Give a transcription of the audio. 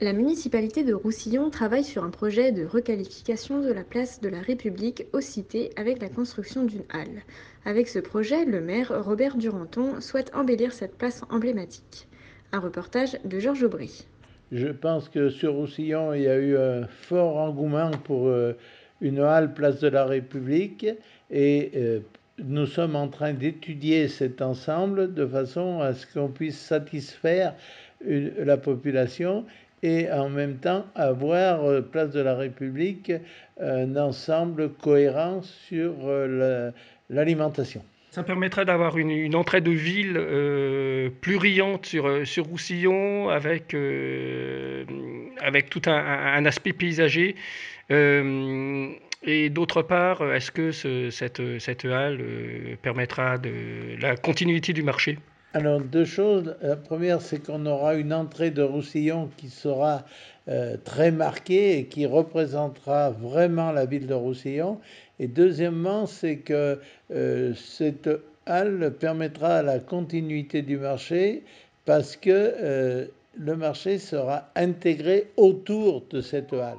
La municipalité de Roussillon travaille sur un projet de requalification de la place de la République aux cités avec la construction d'une halle. Avec ce projet, le maire Robert Duranton souhaite embellir cette place emblématique. Un reportage de Georges Aubry. Je pense que sur Roussillon, il y a eu un fort engouement pour euh, une halle place de la République et euh, nous sommes en train d'étudier cet ensemble de façon à ce qu'on puisse satisfaire une- la population et en même temps avoir, euh, place de la République, un ensemble cohérent sur euh, la- l'alimentation. Ça permettrait d'avoir une, entrée de ville euh, plus riante sur, euh, sur Roussillon, avec, avec tout un, aspect paysager. Et d'autre part, est-ce que ce- cette, cette halle permettra de la continuité du marché? Alors, deux choses. La première, c'est qu'on aura une entrée de Roussillon qui sera euh, très marquée et qui représentera vraiment la ville de Roussillon. Et deuxièmement, c'est que euh, cette halle permettra la continuité du marché parce que euh, le marché sera intégré autour de cette halle.